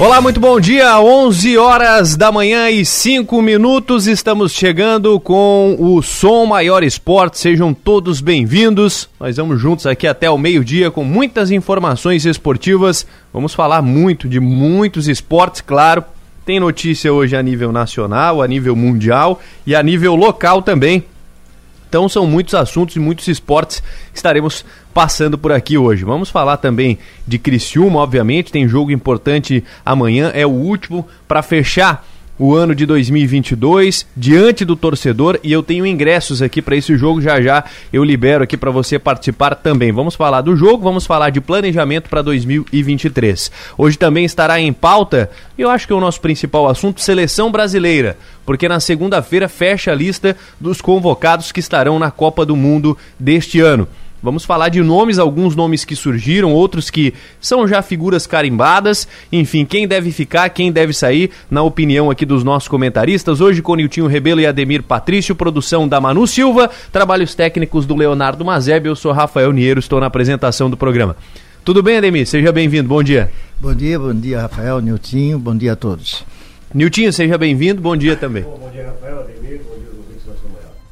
Olá, muito bom dia. 11 horas da manhã e 5 minutos. Estamos chegando com o Som Maior Esporte. Sejam todos bem-vindos. Nós vamos juntos aqui até o meio-dia com muitas informações esportivas. Vamos falar muito de muitos esportes, claro. Tem notícia hoje a nível nacional, a nível mundial e a nível local também. Então são muitos assuntos e muitos esportes que estaremos passando por aqui hoje. Vamos falar também de Criciúma, obviamente, tem jogo importante amanhã, é o último para fechar o ano de 2022 diante do torcedor e eu tenho ingressos aqui para esse jogo já já eu libero aqui para você participar também. Vamos falar do jogo, vamos falar de planejamento para 2023. Hoje também estará em pauta, eu acho que é o nosso principal assunto, seleção brasileira, porque na segunda-feira fecha a lista dos convocados que estarão na Copa do Mundo deste ano. Vamos falar de nomes, alguns nomes que surgiram, outros que são já figuras carimbadas. Enfim, quem deve ficar, quem deve sair, na opinião aqui dos nossos comentaristas. Hoje com Niltinho Rebelo e Ademir Patrício, produção da Manu Silva, trabalhos técnicos do Leonardo Mazeb. Eu sou Rafael Niero, estou na apresentação do programa. Tudo bem, Ademir? Seja bem-vindo. Bom dia. Bom dia, bom dia, Rafael, Niltinho. Bom dia a todos. Niltinho, seja bem-vindo. Bom dia também. Bom, bom dia, Rafael, Ademir.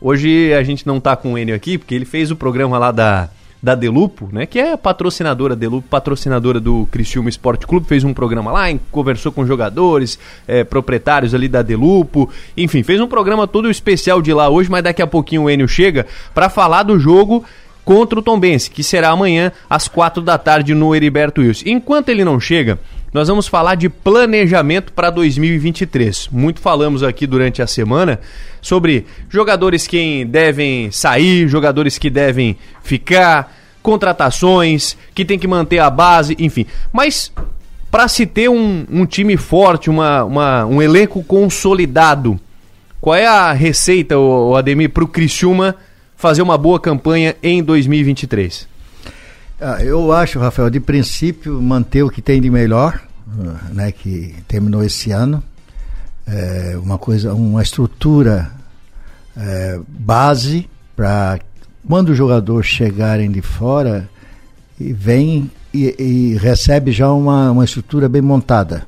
Hoje a gente não tá com o Enio aqui, porque ele fez o programa lá da, da Delupo, né? Que é patrocinadora, Delupo, patrocinadora do Criciúma Esporte Clube, fez um programa lá, conversou com jogadores, é, proprietários ali da Delupo, enfim, fez um programa todo especial de lá hoje, mas daqui a pouquinho o Enio chega para falar do jogo contra o Tombense, que será amanhã às quatro da tarde no Heriberto Wilson. Enquanto ele não chega, nós vamos falar de planejamento para 2023. Muito falamos aqui durante a semana sobre jogadores que devem sair, jogadores que devem ficar, contratações, que tem que manter a base, enfim. Mas para se ter um, um time forte, uma, uma, um elenco consolidado, qual é a receita, o Ademir, para o Criciúma fazer uma boa campanha em 2023? Ah, eu acho, Rafael, de princípio, manter o que tem de melhor, né, que terminou esse ano. É uma coisa, uma estrutura é, base para quando os jogadores chegarem de fora e vem e, e recebe já uma, uma estrutura bem montada.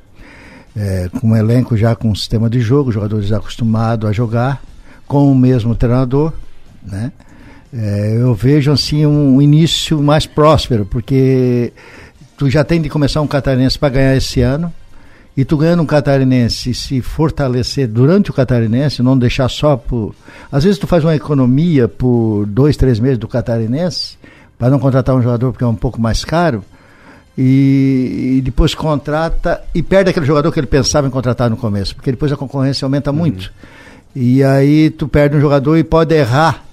É, com um elenco já com um sistema de jogo, jogadores acostumados a jogar, com o mesmo treinador, né? É, eu vejo assim um início mais próspero, porque tu já tem de começar um catarinense para ganhar esse ano. E tu ganhando um catarinense, se fortalecer durante o catarinense, não deixar só por. Às vezes tu faz uma economia por dois, três meses do catarinense, para não contratar um jogador porque é um pouco mais caro, e, e, depois contrata e perde aquele jogador que ele pensava em contratar no começo, porque depois a concorrência aumenta uhum. muito. E aí tu perde um jogador e pode errar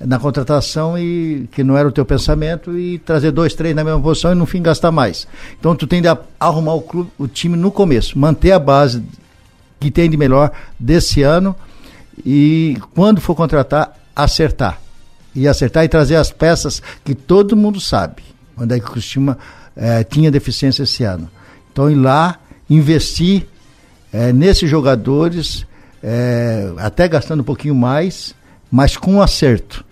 na contratação e que não era o teu pensamento e trazer dois, três na mesma posição e no fim gastar mais. Então tu tem de arrumar o, clube, o time no começo, manter a base que tem de melhor desse ano e quando for contratar, acertar. E acertar e trazer as peças que todo mundo sabe. Onde é que Cristina é, tinha deficiência esse ano. Então ir lá, investir é, nesses jogadores, é, até gastando um pouquinho mais, mas com acerto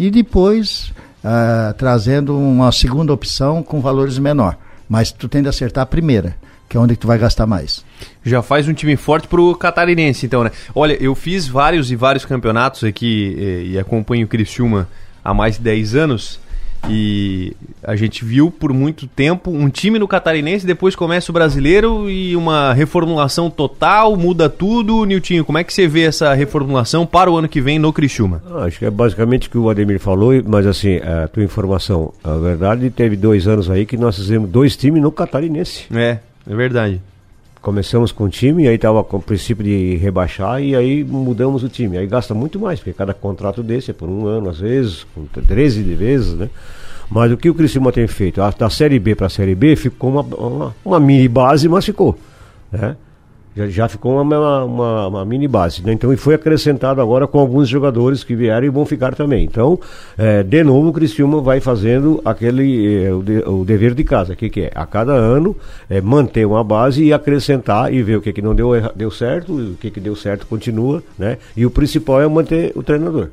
e depois uh, trazendo uma segunda opção com valores menor. Mas tu tem de acertar a primeira, que é onde tu vai gastar mais. Já faz um time forte pro catarinense, então, né? Olha, eu fiz vários e vários campeonatos aqui e, eh, e acompanho o Criciúma há mais de 10 anos. E a gente viu por muito tempo um time no Catarinense, depois começa o brasileiro e uma reformulação total, muda tudo. Niltinho, como é que você vê essa reformulação para o ano que vem no Criciúma? Ah, acho que é basicamente o que o Ademir falou, mas assim, a tua informação, a verdade, teve dois anos aí que nós fizemos dois times no Catarinense. É, é verdade. Começamos com o time, aí estava com o princípio de rebaixar e aí mudamos o time. Aí gasta muito mais, porque cada contrato desse é por um ano, às vezes, 13 vezes, né? Mas o que o Criciúma tem feito? Da Série B para a Série B ficou uma, uma, uma, mini base, mas ficou. Né? Já, já ficou uma, uma, uma, mini base. Né? Então, e foi acrescentado agora com alguns jogadores que vieram e vão ficar também. Então, é, de novo, o Criciúma vai fazendo aquele é, o, de, o, dever de casa. O que, que é? A cada ano, é, manter uma base e acrescentar e ver o que, que não deu, deu certo, o que, que deu certo continua. Né? E o principal é manter o treinador.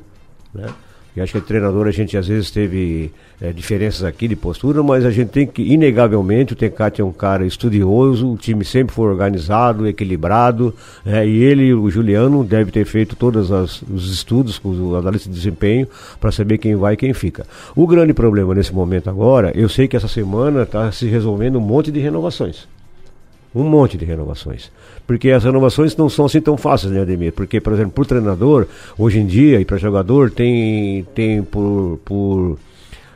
Né? Eu acho que treinador a gente às vezes teve é, diferenças aqui de postura, mas a gente tem que, inegavelmente, o Tencate é um cara estudioso, o time sempre foi organizado, equilibrado, é, e ele, o Juliano, deve ter feito todos os estudos com o analista de desempenho para saber quem vai e quem fica. O grande problema nesse momento agora, eu sei que essa semana está se resolvendo um monte de renovações. Um monte de renovações. Porque as renovações não são assim tão fáceis, né, Ademir? Porque, por exemplo, para o treinador, hoje em dia, e para jogador, tem, tem por, por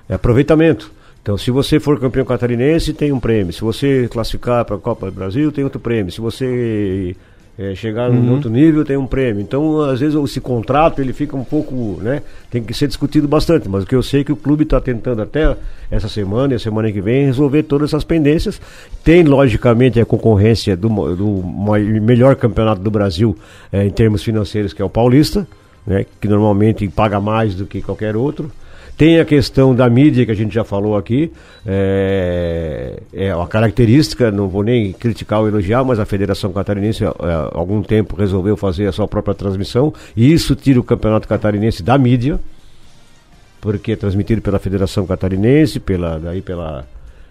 aproveitamento. Então, se você for campeão catarinense, tem um prêmio. Se você classificar para a Copa do Brasil, tem outro prêmio. Se você é, chegar uhum. outro nível tem um prêmio. Então, às vezes, esse contrato ele fica um pouco, né? Tem que ser discutido bastante. Mas o que eu sei é que o clube está tentando até essa semana e a semana que vem resolver todas essas pendências. Tem, logicamente, a concorrência do, do melhor campeonato do Brasil é, em termos financeiros, que é o Paulista, né? Que normalmente paga mais do que qualquer outro. Tem a questão da mídia que a gente já falou aqui, é, é uma característica, não vou nem criticar ou elogiar, mas a Federação Catarinense há é, algum tempo resolveu fazer a sua própria transmissão e isso tira o Campeonato Catarinense da mídia, porque é transmitido pela Federação Catarinense, pela, daí pela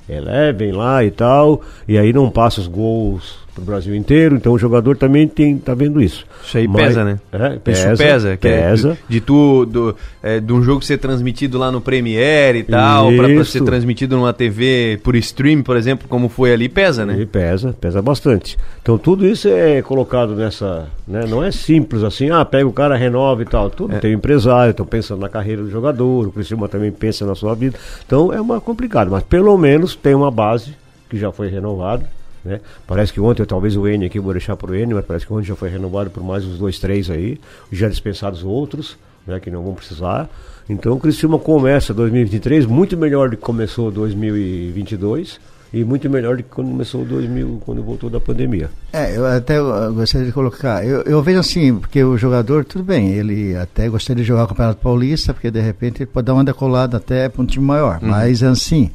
Eleven lá e tal, e aí não passa os gols pro Brasil inteiro, então o jogador também tem, tá vendo isso. Isso aí Mas, pesa, né? É, pesa, isso pesa. pesa. É de, de, tu, do, é, de um jogo ser transmitido lá no Premiere e tal, para ser transmitido numa TV por stream, por exemplo, como foi ali, pesa, né? E pesa, pesa bastante. Então tudo isso é colocado nessa, né? Não é simples assim, ah, pega o cara, renova e tal. Tudo é. tem empresário, estão pensando na carreira do jogador, o Cristiano também pensa na sua vida. Então é uma complicado, mas pelo menos tem uma base que já foi renovada né? Parece que ontem, talvez o N aqui, vou deixar para o N, mas parece que ontem já foi renovado por mais uns dois, três aí, já dispensados outros, né, que não vão precisar. Então o Criciúma começa 2023 muito melhor do que começou 2022 e muito melhor do que quando começou 2000, quando voltou da pandemia. É, eu até gostaria de colocar, eu, eu vejo assim, porque o jogador, tudo bem, ele até gostaria de jogar o Campeonato Paulista, porque de repente ele pode dar uma decolada até para um time maior, uhum. mas assim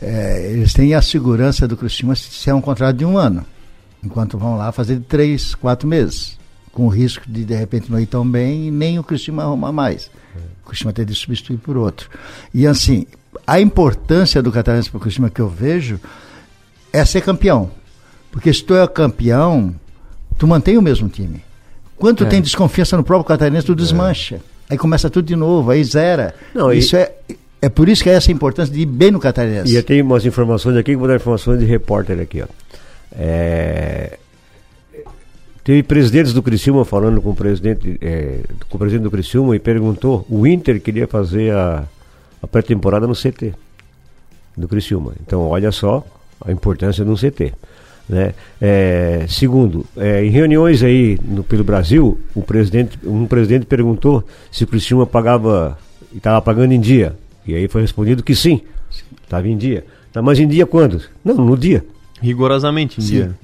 é, eles têm a segurança do Criciúma se é um contrato de um ano, enquanto vão lá fazer de três, quatro meses, com o risco de de repente não ir tão bem e nem o Criciúma arrumar mais. O Criciúma ter de substituir por outro. E assim, a importância do Catarinense para o Criciúma que eu vejo é ser campeão. Porque se tu é campeão, tu mantém o mesmo time. Quando é. tem desconfiança no próprio Catarinense, tu é. desmancha. É. Aí começa tudo de novo, aí zera. Não, Isso e... é é por isso que é essa importância de ir bem no catarinense. E eu tenho umas informações aqui, vou dar informações de repórter aqui, ó. É... Teve presidentes do Criciúma falando com o presidente, é, com o presidente do Criciúma e perguntou, o Inter queria fazer a, a pré-temporada no CT do Criciúma. Então, olha só a importância um CT. Né? É, segundo, é, em reuniões aí no, pelo Brasil, o presidente, um presidente perguntou se o Criciúma pagava e estava pagando em dia. E aí foi respondido que sim, estava em dia. Tá, mas em dia quando? Não, no dia. Rigorosamente em sim. dia.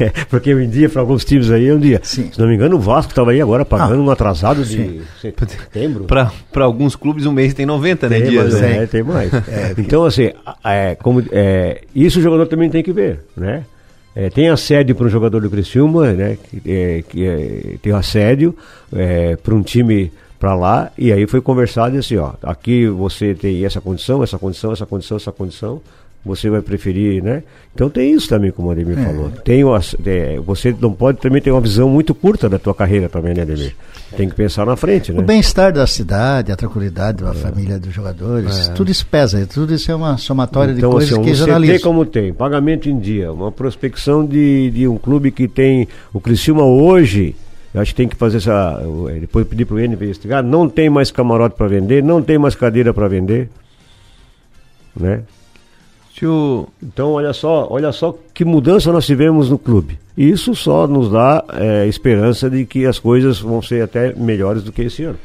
é. Porque em dia, para alguns times aí, é um dia. Sim. Se não me engano, o Vasco estava aí agora pagando ah, um atrasado de setembro. Para alguns clubes, um mês tem 90, né? Tem, dias, né? É, tem mais. É, então, assim, é, como, é, isso o jogador também tem que ver, né? É, tem assédio para um jogador do Criciúma, né? Que, é, que é, tem assédio é, para um time para lá e aí foi conversado assim, ó, aqui você tem essa condição, essa condição, essa condição, essa condição, você vai preferir, né? Então tem isso também, como o Ademir é. falou. Tem, é, você não pode também ter uma visão muito curta da tua carreira também, né, Ademir? Tem que pensar na frente, né? O bem-estar da cidade, a tranquilidade da é. família dos jogadores, é. tudo isso pesa, tudo isso é uma somatória então, de coisas assim, que jornalistas... como tem, pagamento em dia, uma prospecção de, de um clube que tem o Criciúma hoje eu acho que tem que fazer essa. Depois pedir para o N investigar. Não tem mais camarote para vender, não tem mais cadeira para vender. Né? O... Então, olha só, olha só que mudança nós tivemos no clube. Isso só nos dá é, esperança de que as coisas vão ser até melhores do que esse ano.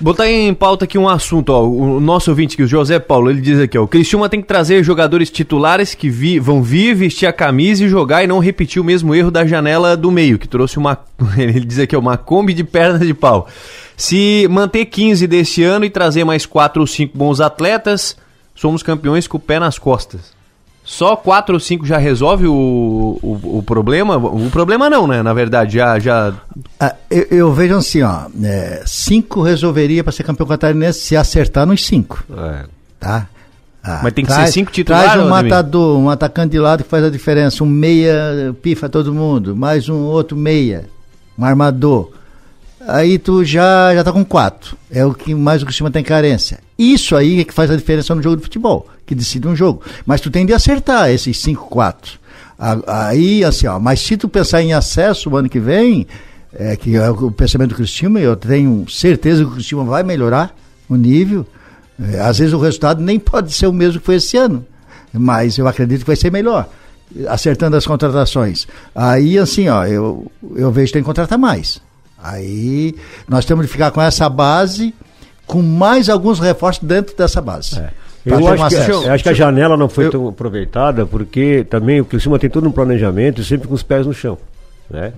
Botar em pauta aqui um assunto, ó. O nosso ouvinte aqui, o José Paulo, ele diz aqui, ó. O Cristiúma tem que trazer jogadores titulares que vi, vão vir, vestir a camisa e jogar e não repetir o mesmo erro da janela do meio, que trouxe uma. Ele diz aqui, ó, uma Kombi de perna de pau. Se manter 15 desse ano e trazer mais 4 ou 5 bons atletas, somos campeões com o pé nas costas. Só quatro ou cinco já resolve o, o, o problema? O problema não, né? Na verdade, já. já... Ah, eu, eu, vejo assim, ó. É, cinco resolveria para ser campeão catarinense se acertar nos cinco. É. Tá? Ah, Mas tem que traz, ser cinco titulares. Traz um matador, um atacante de lado que faz a diferença. Um meia pifa todo mundo, mais um outro meia, um armador. Aí tu já já tá com quatro. É o que mais o Cristina tem carência. Isso aí é que faz a diferença no jogo de futebol, que decide um jogo. Mas tu tem de acertar esses cinco, quatro. Aí, assim, ó, mas se tu pensar em acesso o ano que vem, é, que é o pensamento do Cristina, eu tenho certeza que o Cristina vai melhorar o nível. É, às vezes o resultado nem pode ser o mesmo que foi esse ano, mas eu acredito que vai ser melhor, acertando as contratações. Aí, assim, ó, eu, eu vejo que tem que contratar mais. Aí nós temos de ficar com essa base, com mais alguns reforços dentro dessa base. É. Eu acho, que, eu acho, que, a janela não foi eu, tão aproveitada, porque também o Criciúma tem todo um planejamento sempre com os pés no chão. Né?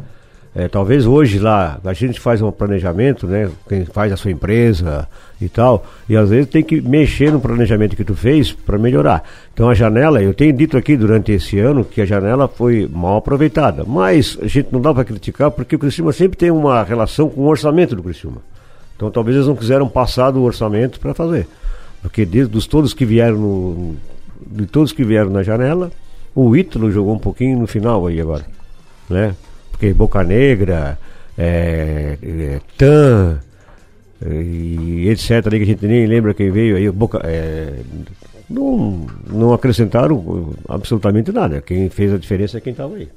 É, talvez hoje lá, a gente faz um planejamento, né? Quem faz a sua empresa e tal, e às vezes tem que mexer no planejamento que tu fez para melhorar. Então a janela, eu tenho dito aqui durante esse ano que a janela foi mal aproveitada, mas a gente não dá para criticar porque o Criciúma sempre tem uma relação com o orçamento do Criciúma. Então talvez eles não quiseram passar do orçamento para fazer. Porque dos todos que vieram no, de todos que vieram na janela, o Ítalo jogou um pouquinho no final aí agora, né? porque Boca Negra, é, é, Tan e etc. Ali que a gente nem lembra quem veio aí, Boca, é, não, não acrescentaram absolutamente nada. Quem fez a diferença é quem estava aí.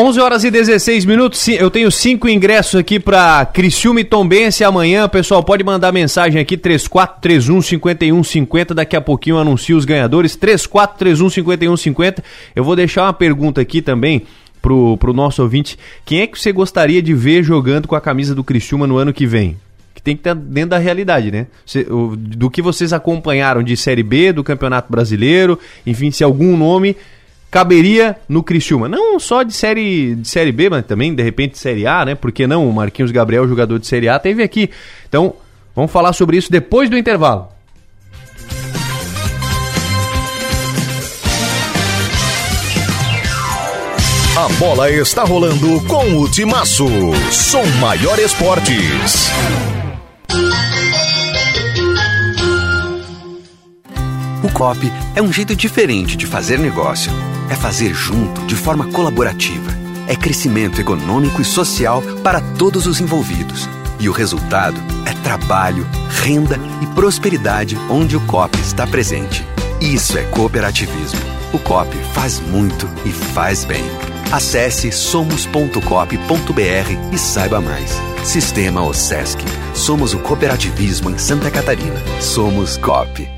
11 horas e 16 minutos. Eu tenho cinco ingressos aqui para Criciúma e Tombense amanhã. Pessoal, pode mandar mensagem aqui 3431 5150. Daqui a pouquinho eu anuncio os ganhadores. 3431 5150. Eu vou deixar uma pergunta aqui também pro, pro nosso ouvinte, quem é que você gostaria de ver jogando com a camisa do Criciúma no ano que vem? Que tem que estar dentro da realidade, né? do que vocês acompanharam de Série B, do Campeonato Brasileiro, enfim, se algum nome caberia no Criciúma. Não só de série, de série B, mas também, de repente, de Série A, né? Porque não? O Marquinhos Gabriel, jogador de Série A, teve aqui. Então, vamos falar sobre isso depois do intervalo. A bola está rolando com o Timaço. Som Maior Esportes. O COP é um jeito diferente de fazer negócio. É fazer junto, de forma colaborativa. É crescimento econômico e social para todos os envolvidos. E o resultado é trabalho, renda e prosperidade onde o COP está presente. Isso é cooperativismo. O COP faz muito e faz bem. Acesse somos.cop.br e saiba mais. Sistema OSESC. Somos o cooperativismo em Santa Catarina. Somos COP.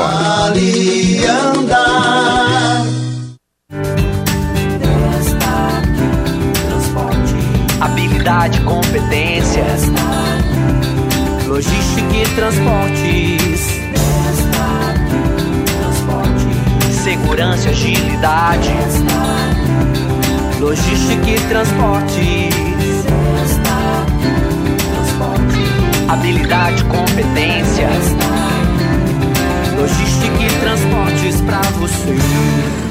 ali andar. Habilidade, competência, logística e transportes. segurança e agilidade. Logística e transportes. Habilidade, competência. Logística e transportes pra você.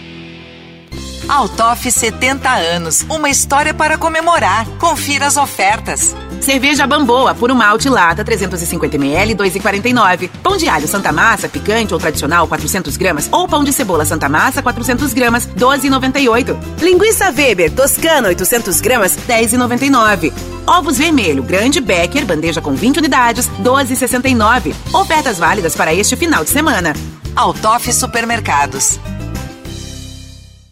Altoff 70 anos, uma história para comemorar. Confira as ofertas. Cerveja Bamboa, puro malte lata, 350ml, 2,49. Pão de alho Santa Massa, picante ou tradicional, 400 gramas. Ou pão de cebola Santa Massa, 400 gramas, 12,98. Linguiça Weber, toscana, 800 gramas, 10,99. Ovos vermelho, grande Becker, bandeja com 20 unidades, 12,69. Ofertas válidas para este final de semana. Altoff Supermercados.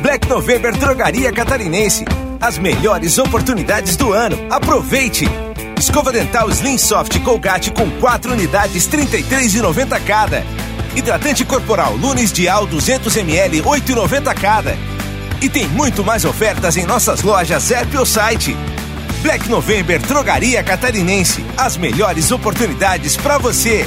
Black November Drogaria Catarinense. As melhores oportunidades do ano. Aproveite! Escova dental Slim Soft Colgate com 4 unidades, R$ 33,90 cada. Hidratante corporal Lunes Dial 200ml, R$ 8,90 cada. E tem muito mais ofertas em nossas lojas app ou site. Black November Drogaria Catarinense. As melhores oportunidades para você.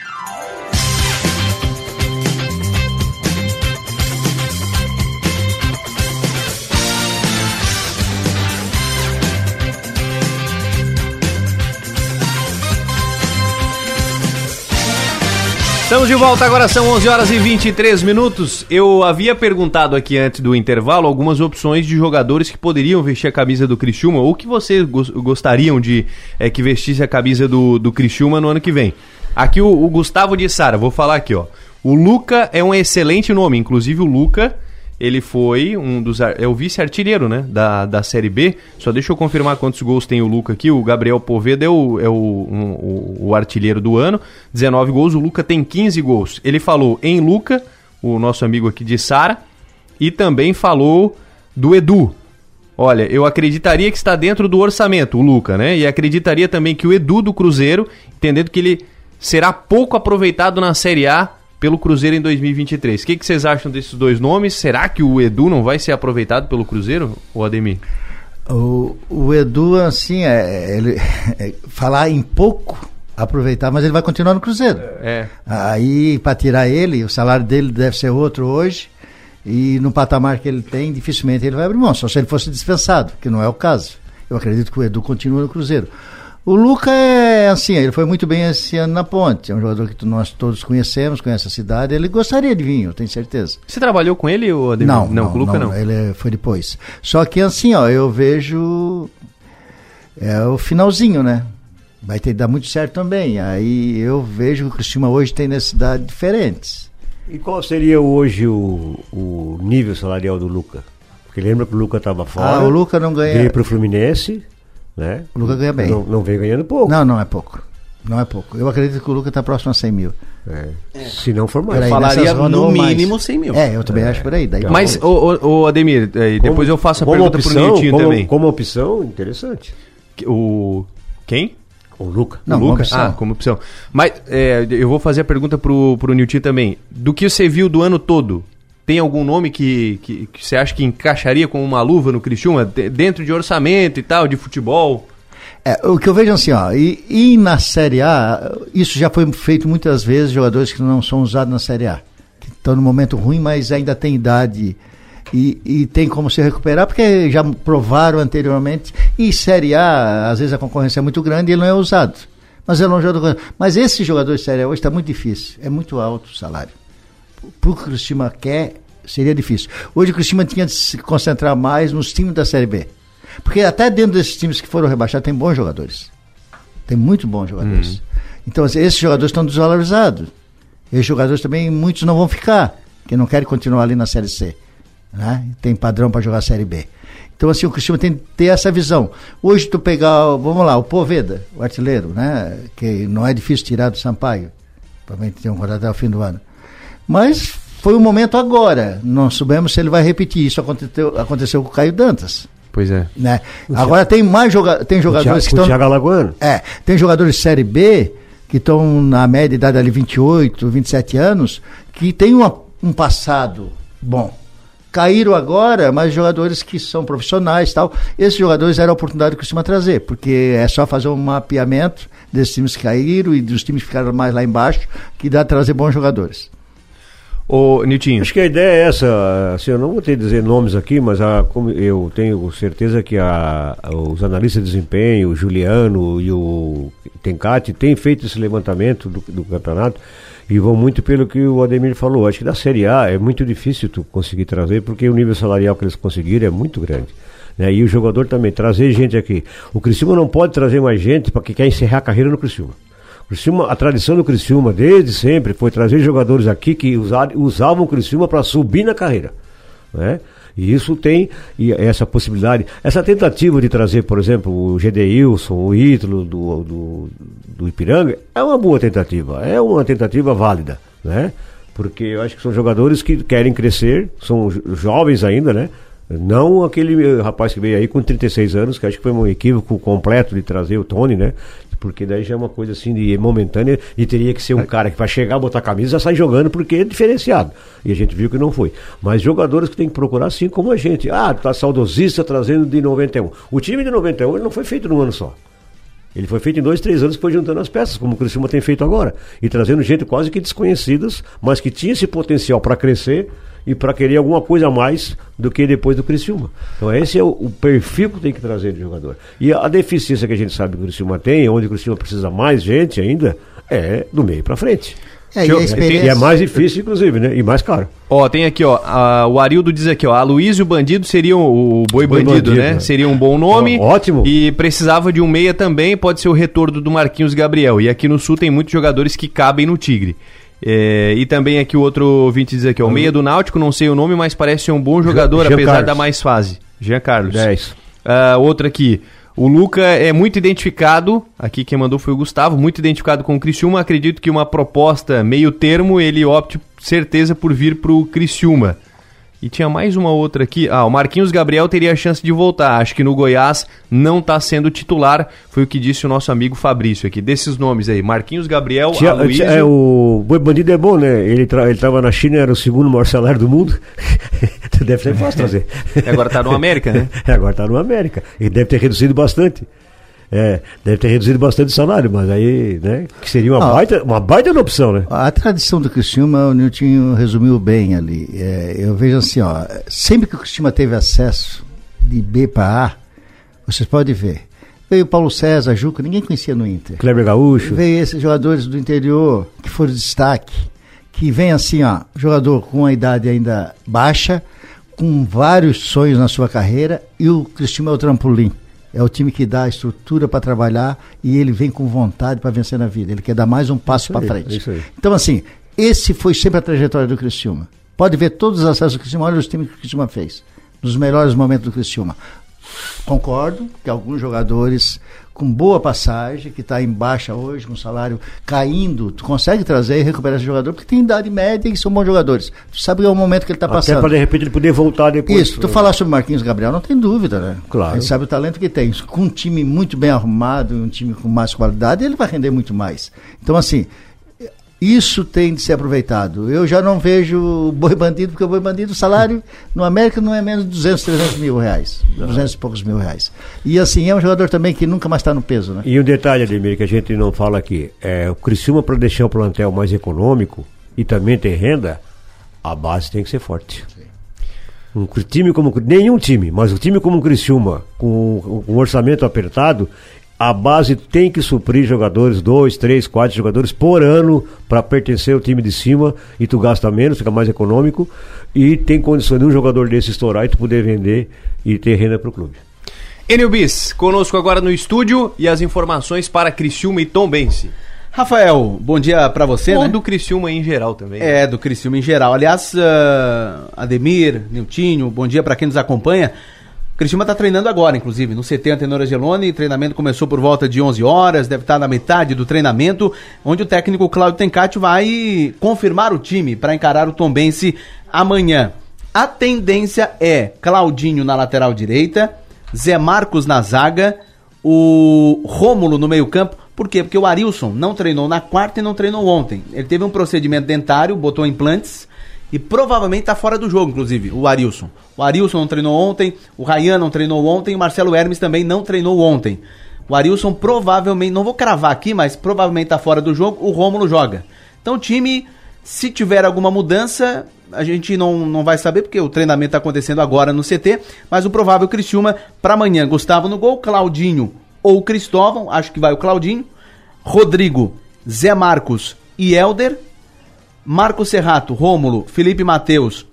Estamos de volta agora, são 11 horas e 23 minutos. Eu havia perguntado aqui antes do intervalo algumas opções de jogadores que poderiam vestir a camisa do Criciúma ou que vocês gostariam de é, que vestisse a camisa do, do Criciúma no ano que vem. Aqui o, o Gustavo de Sara, vou falar aqui, ó. O Luca é um excelente nome, inclusive o Luca ele foi um dos. É o vice-artilheiro, né? Da, da Série B. Só deixa eu confirmar quantos gols tem o Luca aqui. O Gabriel Poveda é o, é o, um, o, o artilheiro do ano. 19 gols. O Luca tem 15 gols. Ele falou em Luca, o nosso amigo aqui de Sara. E também falou do Edu. Olha, eu acreditaria que está dentro do orçamento, o Luca, né? E acreditaria também que o Edu do Cruzeiro, entendendo que ele será pouco aproveitado na Série A pelo Cruzeiro em 2023. O que, que vocês acham desses dois nomes? Será que o Edu não vai ser aproveitado pelo Cruzeiro, ou Ademir? O, o Edu, assim, é, ele, é, falar em pouco aproveitar, mas ele vai continuar no Cruzeiro. É. Aí, para tirar ele, o salário dele deve ser outro hoje, e no patamar que ele tem, dificilmente ele vai abrir mão, só se ele fosse dispensado, que não é o caso. Eu acredito que o Edu continua no Cruzeiro. O Luca é assim, ele foi muito bem esse ano na ponte. É um jogador que nós todos conhecemos, conhece a cidade. Ele gostaria de vir, eu tenho certeza. Você trabalhou com ele, ou Ademir? Não, não, não, o Luca não, não. Ele foi depois. Só que assim, ó, eu vejo é o finalzinho, né? Vai ter que dar muito certo também. Aí eu vejo que o Cristina hoje tem necessidades diferentes. E qual seria hoje o, o nível salarial do Luca? Porque lembra que o Luca estava fora. Ah, o Luca não ganha. Veio para o Fluminense Né? O Lucas ganha bem. Não, não vem ganhando pouco. Não, não é pouco. Não é pouco. Eu acredito que o Lucas está próximo a 100 mil. É. Se não for mais. Aí, falaria no mais. mínimo 100 mil. É, eu também acho por aí. Daí Mas, ô, ô, ô, Ademir, eh, depois eu faço a como pergunta opção, pro Niltinho como, também. Como opção, interessante. O. Quem? O Luca. Não, o como Lucas? opção. Ah, como opção. Mas é, eu vou fazer a pergunta pro, pro Niltinho também. Do que você viu do ano todo, tem algum nome que, que, que você acha que encaixaria com uma luva no Criciúma? De- Dentro de orçamento e tal, de futebol? É, o que eu vejo assim, ó, e, e na Série A, isso já foi feito muitas vezes, jogadores que não são usados na Série A, que estão no momento ruim, mas ainda tem idade e, e tem como se recuperar, porque já provaram anteriormente, e Série A, às vezes a concorrência é muito grande e ele não é usado. Mas é um jogador. Mas esse jogador de Série A hoje está muito difícil, é muito alto o salário. Para o Cristina quer, seria difícil. Hoje o Cristina tinha de se concentrar mais nos times da Série B. Porque até dentro desses times que foram rebaixados tem bons jogadores. Tem muito bons jogadores. Então, assim, esses jogadores estão desvalorizados. Esses jogadores também, muitos não vão ficar, que não querem continuar ali na Série C. Né? Tem padrão para jogar a Série B. Então, assim, o Cristiano tem que ter essa visão. Hoje, tu pegar, vamos lá, o Poveda, o artilheiro, né? Que não é difícil tirar do Sampaio. Provavelmente tem um contrato até o fim do ano. Mas foi o momento agora. Não soubemos se ele vai repetir. Isso aconteceu, aconteceu com o Caio Dantas. Pois é. Né? Agora tem mais joga tem jogadores Thiago- que estão. Thiago Alagoano. É, tem jogadores de Série B que estão na média idade ali 28, 27 anos, que tem uma- um passado bom. Caíram agora, mas jogadores que são profissionais e tal. Esses jogadores eram a oportunidade que costuma trazer, porque é só fazer um mapeamento desses times que caíram e dos times que ficaram mais lá embaixo, que dá a trazer bons jogadores. Ô, Niltinho. Acho que a ideia é essa, assim, eu não vou ter dizer nomes aqui, mas a, eu tenho certeza que a- os analistas de desempenho, o Juliano e o Tencati, têm feito esse levantamento do, do campeonato e vão muito pelo que o Ademir falou. Acho que da Série A é muito difícil tu conseguir trazer, porque o nível salarial que eles conseguiram é muito grande. Né? E o jogador também, trazer gente aqui. O Criciúma não pode trazer mais gente para que quer encerrar a carreira no Criciúma. Criciúma, a tradição do Criciúma, desde sempre, foi trazer jogadores aqui que usavam o Criciúma para subir na carreira. Né? E isso tem e essa possibilidade, essa tentativa de trazer, por exemplo, o Gedeilson, o Ítalo do, do, do Ipiranga, é uma boa tentativa, é uma tentativa válida, né? Porque eu acho que são jogadores que querem crescer, são jo- jovens ainda, né? Não aquele eh, rapaz que veio aí com 36 anos, que acho que foi um equívoco completo de trazer o Tony, né? Porque daí já é uma coisa assim de momentânea e teria que ser um cara que vai chegar, botar a camisa e já sai jogando porque é diferenciado. E a gente viu que não foi. Mas jogadores que tem que procurar assim como a gente. Ah, tá saudosista trazendo de 91. O time de 91 ele não foi feito num ano só. Ele foi feito em dois, três anos, foi juntando as peças, como o Criciúma tem feito agora. E trazendo gente quase que desconhecidas, mas que tinha esse potencial para crescer e para querer alguma coisa a mais do que depois do Criciúma. Então esse é o, o perfil que tem que trazer de jogador. E a, deficiência que a gente sabe que o Criciúma tem, onde o Criciúma precisa mais gente ainda, é do meio para frente. É, e a e, experiência- é mais difícil, inclusive, né? E mais caro. Ó, tem aqui, ó. a- o Arildo diz aqui, ó. A Luiz e o Bandido seriam o Boi Boi Bandido, Bandido, né? né? Seria um bom nome. Ó, ótimo. E precisava de um meia também, pode ser o retorno do Marquinhos Gabriel. E aqui no Sul tem muitos jogadores que cabem no Tigre. É, e também aqui o outro ouvinte diz aqui, ó, o meia do Náutico, não sei o nome, mas parece ser um bom jogador, Jean apesar Carlos. da mais fase. Jean Carlos. 10. Ah, outra aqui. O Luca é muito identificado, aqui quem mandou foi o Gustavo, muito identificado com o Criciúma. Acredito que uma proposta meio termo, ele opte certeza por vir pro Criciúma. E tinha mais uma outra aqui. Ah, o Marquinhos Gabriel teria a chance de voltar. Acho que no Goiás não está sendo titular. Foi o que disse o nosso amigo Fabrício aqui. Desses nomes aí, Marquinhos Gabriel, Tinha- Aloysio... é, o Boi Bandido é bom, né? Ele, tra ele tava na China, era o segundo maior salário do mundo. deve ser fácil trazer. Agora tá no América, né? É, agora tá no América. Ele deve ter reduzido bastante. É, deve ter reduzido bastante o salário, mas aí, né? Que seria uma, Ah. baita, uma baita opção, né? A tradição do Criciúma, o Nilton resumiu bem ali. É, eu vejo assim, ó, sempre que o Criciúma teve acesso de B para A, vocês podem ver. Veio Paulo César, Juca, ninguém conhecia no Inter. Kleber Gaúcho. Veio esses jogadores do interior que foram destaque, que vem assim, ó, jogador com a idade ainda baixa, com vários sonhos na sua carreira, e o Criciúma é o trampolim. É o time que dá a estrutura para trabalhar e ele vem com vontade para vencer na vida. Ele quer dar mais um passo para frente. Então, assim, esse foi sempre a trajetória do Criciúma. Pode ver todos os acessos do Criciúma, olha os times que o Criciúma fez. Nos melhores momentos do Criciúma. Concordo que alguns jogadores com boa passagem, que está em baixa hoje, com salário caindo, tu consegue trazer e recuperar esse jogador, porque tem idade média e são bons jogadores. Tu sabe que é o momento que ele está passando. Até para de repente ele poder voltar depois. Isso, tu falar sobre Marquinhos Gabriel, não tem dúvida, né? Claro. A gente sabe o talento que tem. Com um time muito bem arrumado, um time com mais qualidade, ele vai render muito mais. Então, assim, isso tem de ser aproveitado. Eu já não vejo boi bandido, porque o boi bandido, o salário no América não é menos de 200, 300 mil reais. Não. 200 e poucos mil reais. E assim, é um jogador também que nunca mais está no peso, né? E um detalhe, Ademir, que a gente não fala aqui. É, o Criciúma, para deixar o plantel mais econômico e também ter renda, a base tem que ser forte. Um time como nenhum time, mas um time como o Criciúma, com um orçamento apertado, a base tem que suprir jogadores, dois, três, quatro jogadores por ano para pertencer ao time de cima e tu gasta menos, fica mais econômico e tem condições de um jogador desse estourar e tu poder vender e ter renda para o clube. Enio Bis, conosco agora no estúdio e as informações para Criciúma e Tombense. Rafael, bom dia para você, Ou né? do Criciúma em geral também. É, do Criciúma em geral. Aliás, uh, Ademir, Niltinho, bom dia para quem nos acompanha. Criciúma está treinando agora, inclusive, no CT Antenor. O treinamento começou por volta de 11 horas, deve estar na metade do treinamento, onde o técnico Cláudio Tencati vai confirmar o time para encarar o Tombense amanhã. A tendência é Claudinho na lateral direita, Zé Marcos na zaga, o Rômulo no meio-campo. Por quê? Porque o Arilson não treinou na quarta e não treinou ontem. Ele teve um procedimento dentário, botou implantes e provavelmente está fora do jogo, inclusive, o Arilson. O Arilson não treinou ontem, o Rayan não treinou ontem, o Marcelo Hermes também não treinou ontem. O Arilson provavelmente, não vou cravar aqui, mas provavelmente está fora do jogo, o Rômulo joga. Então time, se tiver alguma mudança, a gente não, não vai saber, porque o treinamento está acontecendo agora no CT, mas o provável Criciúma para amanhã, Gustavo no gol, Claudinho ou Cristóvão, acho que vai o Claudinho, Rodrigo, Zé Marcos e Helder, Marco Serrato, Rômulo, Felipe Mateus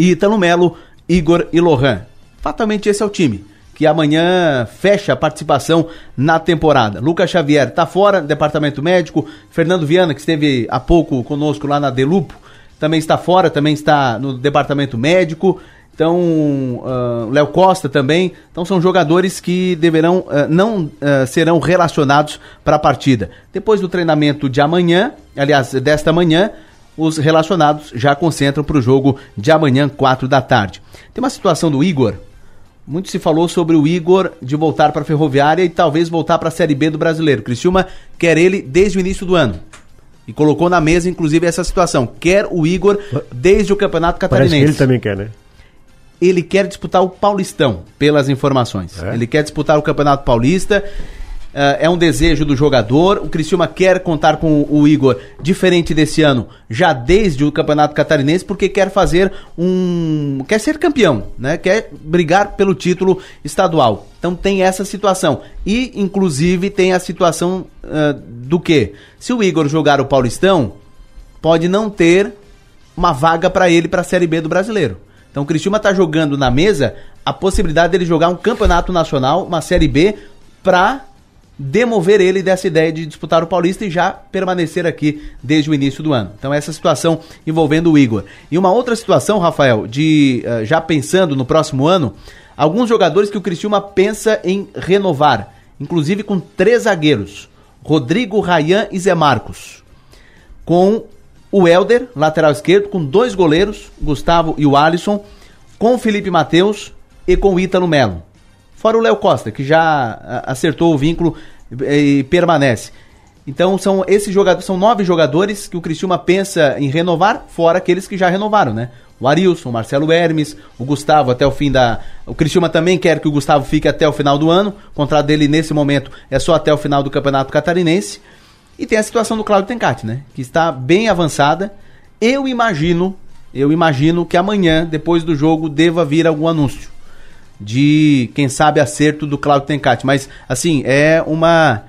e Italo Melo, Igor e Lohan. Fatalmente esse é o time que amanhã fecha a participação na temporada. Lucas Xavier está fora, departamento médico. Fernando Viana, que esteve há pouco conosco lá na Delupo, também está fora, também está no departamento médico. Então, uh, Léo Costa também. Então, são jogadores que deverão, uh, não uh, serão relacionados para a partida. Depois do treinamento de amanhã, aliás, desta manhã, os relacionados já concentram para o jogo de amanhã, 4 da tarde. Tem uma situação do Igor. Muito se falou sobre o Igor de voltar para a Ferroviária e talvez voltar para a Série B do Brasileiro. Criciúma quer ele desde o início do ano. E colocou na mesa, inclusive, essa situação. Quer o Igor desde o Campeonato Catarinense. Parece que ele também quer, né? ele quer disputar o Paulistão, pelas informações. É? Ele quer disputar o Campeonato Paulista. Uh, é um desejo do jogador. O Criciúma quer contar com o Igor, diferente desse ano, já desde o Campeonato Catarinense, porque quer fazer um. quer ser campeão, né? Quer brigar pelo título estadual. Então tem essa situação. E, inclusive, tem a situação uh, do que? Se o Igor jogar o Paulistão, pode não ter uma vaga para ele para a Série B do brasileiro. Então o Criciúma está jogando na mesa a possibilidade dele jogar um campeonato nacional, uma Série B, para demover ele dessa ideia de disputar o Paulista e já permanecer aqui desde o início do ano. Então essa situação envolvendo o Igor. E uma outra situação, Rafael, de uh, já pensando no próximo ano, alguns jogadores que o Criciúma pensa em renovar, inclusive com três zagueiros, Rodrigo, Rayan e Zé Marcos. Com o Helder, lateral esquerdo, com dois goleiros, Gustavo e o Alisson, com o Felipe Matheus e com o Ítalo Melo. Fora o Léo Costa, que já acertou o vínculo e permanece. Então são esses jogadores, são nove jogadores que o Criciúma pensa em renovar, fora aqueles que já renovaram, né? O Arilson, o Marcelo Hermes, o Gustavo até o fim da. O Criciúma também quer que o Gustavo fique até o final do ano. O contrato dele nesse momento é só até o final do Campeonato Catarinense. E tem a situação do Claudio Tencati, né? Que está bem avançada. Eu imagino, eu imagino que amanhã, depois do jogo, deva vir algum anúncio de, quem sabe, acerto do Claudio Tencati. Mas, assim, é uma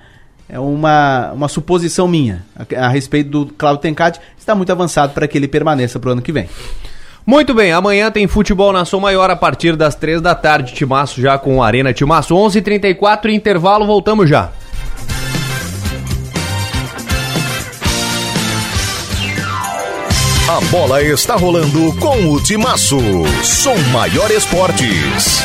é uma, uma suposição minha a, a respeito do Claudio Tencati. Está muito avançado para que ele permaneça para o ano que vem. Muito bem, amanhã tem futebol na Som Maior a partir das três da tarde. Timaço já com Arena Timaço. 11:34 h 34 intervalo, voltamos já. A bola está rolando com o Timaço. Som Maior Esportes.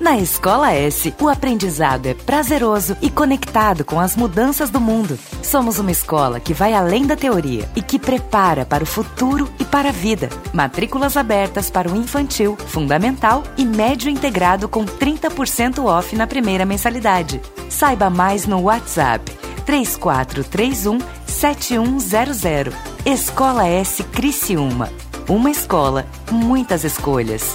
Na Escola S, o aprendizado é prazeroso e conectado com as mudanças do mundo. Somos uma escola que vai além da teoria e que prepara para o futuro e para a vida. Matrículas abertas para o infantil, fundamental e médio integrado com 30% off na primeira mensalidade. Saiba mais no WhatsApp 3431 7100. Escola S Criciúma. Uma escola, muitas escolhas.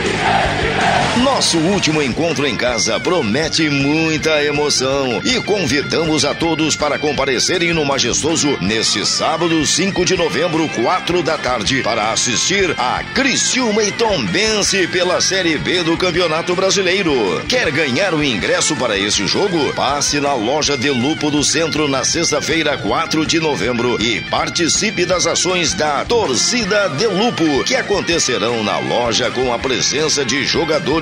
the end. Nosso último encontro em casa promete muita emoção e convidamos a todos para comparecerem no Majestoso neste sábado, 5 de novembro, 4 da tarde, para assistir a Criciúma e Tombense pela Série B do Campeonato Brasileiro. Quer ganhar o ingresso para esse jogo? Passe na loja de Lupo do Centro na sexta-feira, 4 de novembro e participe das ações da Torcida de Lupo, que acontecerão na loja com a presença de jogadores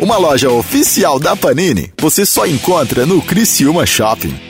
Uma loja oficial da Panini você só encontra no Criciúma Shopping.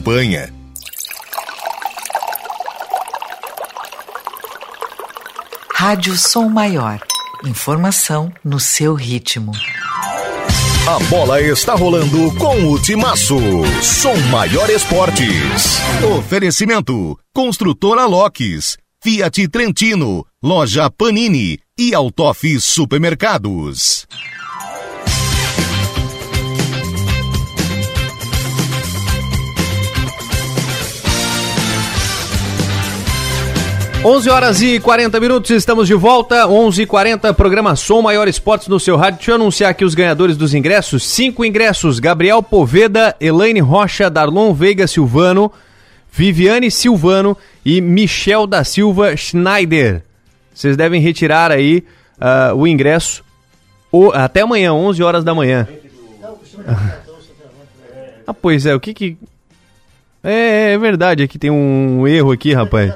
campanha. Rádio Som Maior. Informação no seu ritmo. A bola está rolando com o Timaço. Som Maior Esportes. Oferecimento. Construtora Locks. Fiat Trentino, Loja Panini e Autof Supermercados. 11 horas e 40 minutos, estamos de volta. 11 e 40 programa Som Maior Esportes no seu rádio. Deixa eu anunciar aqui os ganhadores dos ingressos. Cinco ingressos: Gabriel Poveda, Elaine Rocha, Darlon Veiga Silvano, Viviane Silvano e Michel da Silva Schneider. Vocês devem retirar aí uh, o ingresso o, até amanhã, 11 horas da manhã. ah, pois é, o que que. É, é verdade, aqui tem um erro aqui, rapaz.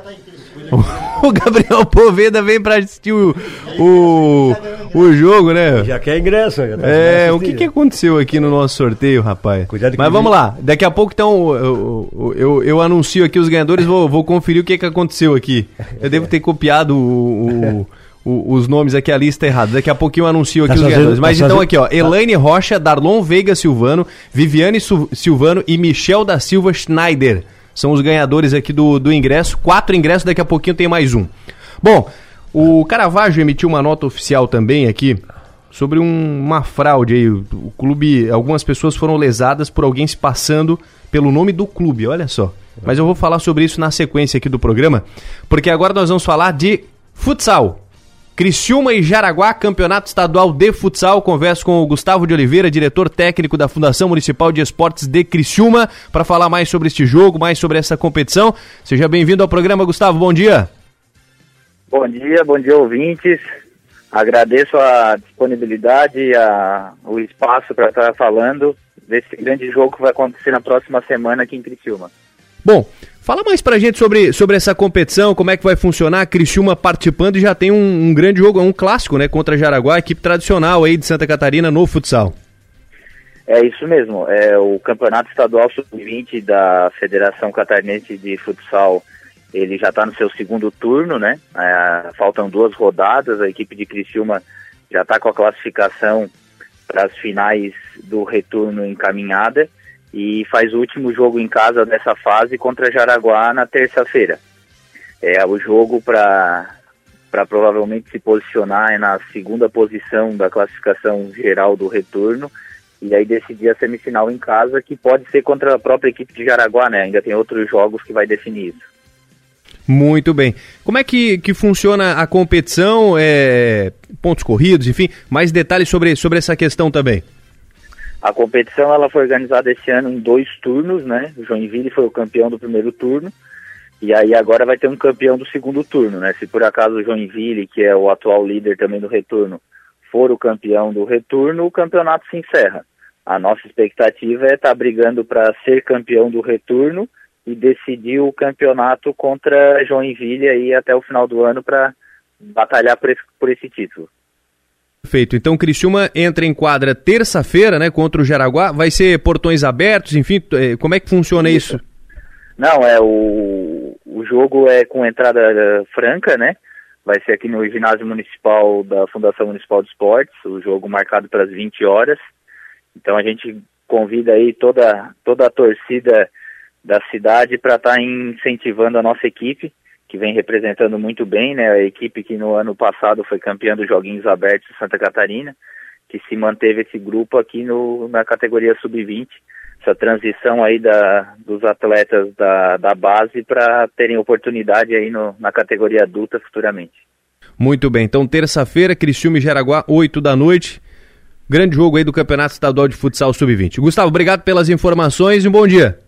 O Gabriel Poveda vem pra assistir o, o, o jogo, né? Já quer ingresso. Já tá é, o que, que aconteceu aqui no nosso sorteio, rapaz? Cuidado Mas vamos lá, daqui a pouco então eu, eu, eu, eu anuncio aqui os ganhadores, vou, vou conferir o que, que aconteceu aqui. Eu devo ter copiado o, o, os nomes aqui, a lista errada. Daqui a pouquinho eu anuncio aqui tá os fazendo, ganhadores. Mas tá então aqui, ó, Elaine Rocha, Darlon Veiga Silvano, Viviane Silvano e Michel da Silva Schneider. São os ganhadores aqui do, do ingresso. Quatro ingressos, daqui a pouquinho tem mais um. Bom, o Caravaggio emitiu uma nota oficial também aqui sobre um, uma fraude aí. O clube, algumas pessoas foram lesadas por alguém se passando pelo nome do clube, olha só. Mas eu vou falar sobre isso na sequência aqui do programa, porque agora nós vamos falar de futsal. Criciúma e Jaraguá, Campeonato Estadual de Futsal. Converso com o Gustavo de Oliveira, diretor técnico da Fundação Municipal de Esportes de Criciúma, para falar mais sobre este jogo, mais sobre essa competição. Seja bem-vindo ao programa, Gustavo. Bom dia. Bom dia, bom dia, ouvintes. Agradeço a disponibilidade e o espaço para estar falando desse grande jogo que vai acontecer na próxima semana aqui em Criciúma. Bom, fala mais pra gente sobre, sobre essa competição, como é que vai funcionar, Criciúma participando e já tem um, um grande jogo, um clássico, né, contra Jaraguá, equipe tradicional aí de Santa Catarina no futsal. É isso mesmo, é o Campeonato Estadual Sub-20 da Federação Catarinense de Futsal, ele já está no seu segundo turno, né, é, faltam duas rodadas, a equipe de Criciúma já está com a classificação para as finais do retorno encaminhada, e faz o último jogo em casa dessa fase contra Jaraguá na terça-feira. É o jogo para para provavelmente se posicionar na segunda posição da classificação geral do retorno e aí decidir a semifinal em casa, que pode ser contra a própria equipe de Jaraguá, né? Ainda tem outros jogos que vai definir isso. Muito bem. Como é que, que funciona a competição? É, pontos corridos, enfim, mais detalhes sobre, sobre essa questão também. A competição ela foi organizada esse ano em dois turnos, né? O Joinville foi o campeão do primeiro turno e aí agora vai ter um campeão do segundo turno, né? Se por acaso o Joinville, que é o atual líder também do retorno, for o campeão do retorno, o campeonato se encerra. A nossa expectativa é estar tá brigando para ser campeão do retorno e decidir o campeonato contra Joinville aí até o final do ano para batalhar por esse, por esse título. Perfeito. Então, Criciúma entra em quadra terça-feira, né, contra o Jaraguá. Vai ser portões abertos, enfim, é, como é que funciona isso? isso? Não, é o, o jogo é com entrada é, franca, né? Vai ser aqui no ginásio municipal da Fundação Municipal de Esportes, o jogo marcado para as 20 horas. Então a gente convida aí toda toda a torcida da cidade para estar tá incentivando a nossa equipe que vem representando muito bem, né? A equipe que no ano passado foi campeã dos Joguinhos Abertos de Santa Catarina, que se manteve esse grupo aqui no, na categoria sub-20, essa transição aí da, dos atletas da, da base para terem oportunidade aí no, na categoria adulta futuramente. Muito bem, então terça-feira, Criciúma e Jaraguá, 8 da noite. Grande jogo aí do Campeonato Estadual de Futsal Sub-20. Gustavo, obrigado pelas informações e um bom dia.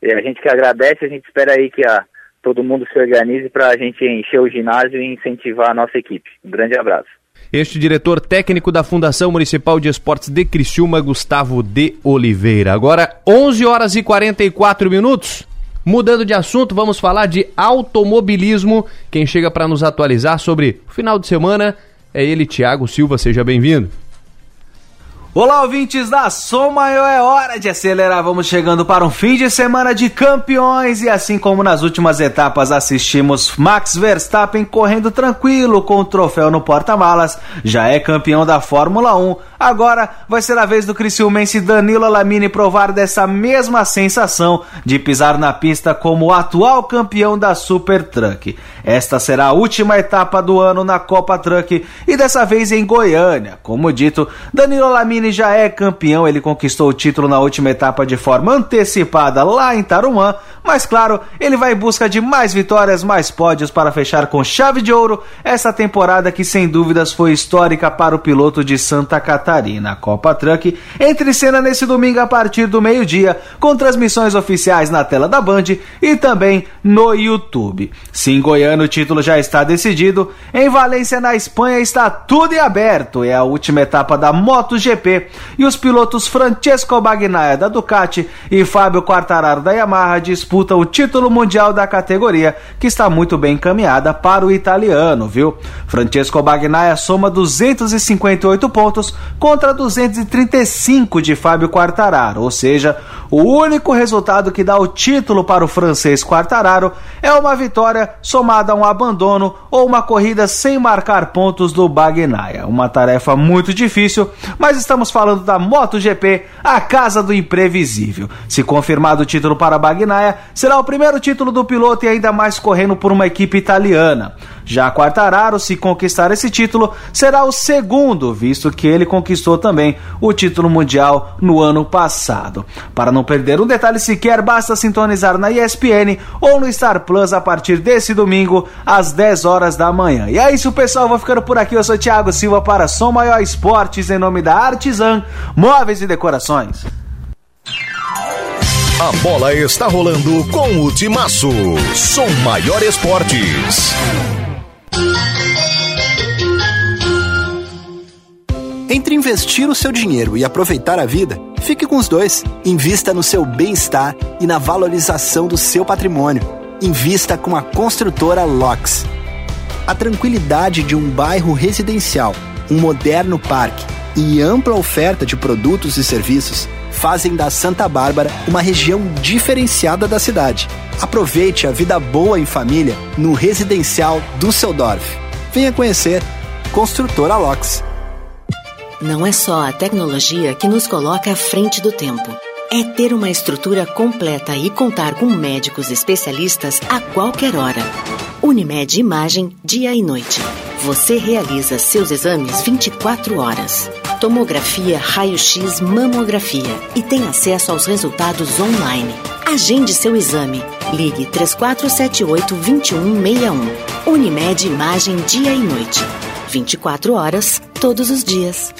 E a gente que agradece, a gente espera aí que a todo mundo se organize para a gente encher o ginásio e incentivar a nossa equipe. Um grande abraço. Este diretor técnico da Fundação Municipal de Esportes de Criciúma, Gustavo de Oliveira. Agora, 11 horas e 44 minutos. Mudando de assunto, vamos falar de automobilismo. Quem chega para nos atualizar sobre o final de semana é ele, Tiago Silva. Seja bem-vindo. Olá, ouvintes da Som Maior, é hora de acelerar. Vamos chegando para um fim de semana de campeões e assim como nas últimas etapas assistimos Max Verstappen correndo tranquilo com o troféu no porta-malas, já é campeão da Fórmula 1 Agora vai ser a vez do Criciumense Danilo Lamini provar dessa mesma sensação de pisar na pista como atual campeão da Super Truck. Esta será a última etapa do ano na Copa Truck e dessa vez em Goiânia. Como dito, Danilo Lamini já é campeão, ele conquistou o título na última etapa de forma antecipada lá em Tarumã, mas claro, ele vai em busca de mais vitórias, mais pódios para fechar com chave de ouro essa temporada que sem dúvidas foi histórica para o piloto de Santa Catarina. A Copa Truck entre cena nesse domingo a partir do meio-dia, com transmissões oficiais na tela da Band e também no YouTube. Se em Goiânia o título já está decidido, em Valência, na Espanha, está tudo em aberto. É a última etapa da MotoGP e os pilotos Francesco Bagnaia da Ducati e Fábio Quartararo da Yamaha disputam o título mundial da categoria, que está muito bem encaminhada para o italiano, viu? Francesco Bagnaia soma 258 pontos contra 235 de Fábio Quartararo, ou seja, o único resultado que dá o título para o francês Quartararo é uma vitória somada a um abandono ou uma corrida sem marcar pontos do Bagnaia. Uma tarefa muito difícil, mas estamos falando da MotoGP, a casa do imprevisível. Se confirmado o título para Bagnaia, será o primeiro título do piloto e ainda mais correndo por uma equipe italiana. Já Quartararo, se conquistar esse título, será o segundo, visto que ele conquistou também o título mundial no ano passado. Para não perder um detalhe sequer, basta sintonizar na ESPN ou no Star Plus a partir desse domingo, às 10 horas da manhã. E é isso, pessoal. Vou ficando por aqui. Eu sou Thiago Silva para Som Maior Esportes, em nome da Artisan Móveis e Decorações. A bola está rolando com o Timaço. Som Maior Esportes. Entre investir o seu dinheiro e aproveitar a vida, fique com os dois. Invista no seu bem-estar e na valorização do seu patrimônio. Invista com a construtora LOX. A tranquilidade de um bairro residencial, um moderno parque e ampla oferta de produtos e serviços fazem da Santa Bárbara uma região diferenciada da cidade. Aproveite a vida boa em família no residencial Düsseldorf. Venha conhecer Construtora LOX. Não é só a tecnologia que nos coloca à frente do tempo. É ter uma estrutura completa e contar com médicos especialistas a qualquer hora. Unimed Imagem, dia e noite. Você realiza seus exames 24 horas. Tomografia, raio-x, mamografia e tem acesso aos resultados online. Agende seu exame. Ligue 3478-2161. Unimed Imagem, dia e noite. 24 horas, todos os dias.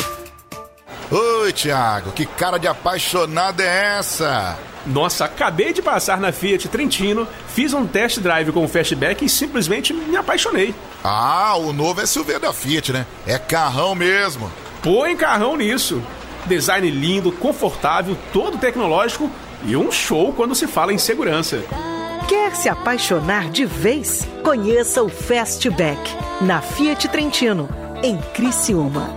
Oi, Thiago, que cara de apaixonada é essa? Nossa, acabei de passar na Fiat Trentino, fiz um test drive com o Fastback e simplesmente me apaixonei. Ah, o novo SUV da Fiat, né? É carrão mesmo. Põe carrão nisso. Design lindo, confortável, todo tecnológico e um show quando se fala em segurança. Quer se apaixonar de vez? Conheça o Fastback na Fiat Trentino, em Criciúma.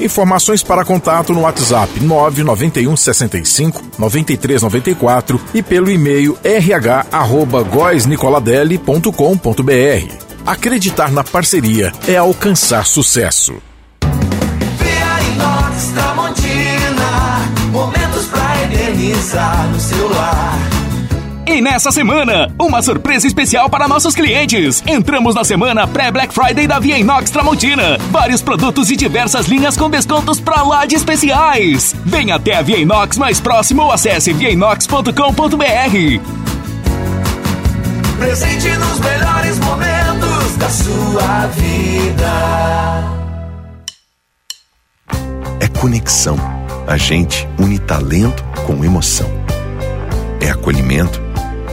Informações para contato no WhatsApp 991 65 93 94 e pelo e-mail rh@goisnicoladelli.com.br. Acreditar na parceria é alcançar sucesso. Inox Tramontina, momentos pra eternizar no celular. E nessa semana, uma surpresa especial para nossos clientes. Entramos na semana pré-Black Friday da Via Inox Tramontina. Vários produtos e diversas linhas com descontos pra lá de especiais. Venha até a Via Inox mais próximo ou acesse viainox.com.br. Presente nos melhores momentos da sua vida. É conexão. A gente une talento com emoção. É acolhimento.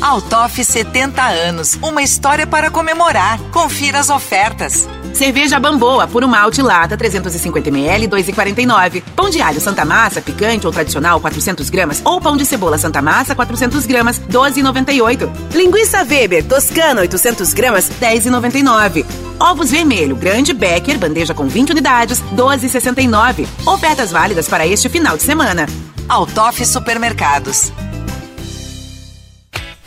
Altoff 70 anos, uma história para comemorar. Confira as ofertas. Cerveja Bamboa, puro malte lata, 350ml, 2,49. Pão de alho Santa Massa, picante ou tradicional, 400 gramas. Ou pão de cebola Santa Massa, 400 gramas, 12,98. Linguiça Weber, toscana, 800 gramas, 10,99. Ovos vermelho, grande Becker, bandeja com 20 unidades, 12,69. Ofertas válidas para este final de semana. Altoff Supermercados.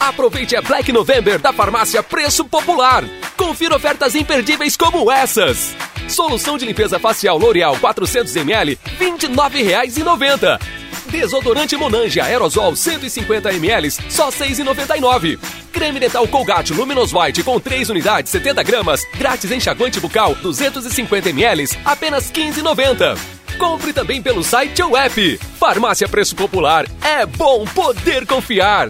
Aproveite a Black November da farmácia Preço Popular. Confira ofertas imperdíveis como essas. Solução de limpeza facial L'Oreal 400ml, R$ 29,90. Desodorante Monange Aerosol 150ml, só R$ 6,99. Creme dental Colgate Luminous White com 3 unidades, 70 gramas, grátis enxaguante bucal 250ml, apenas R$ 15,90. Compre também pelo site ou app. Farmácia Preço Popular. É bom poder confiar.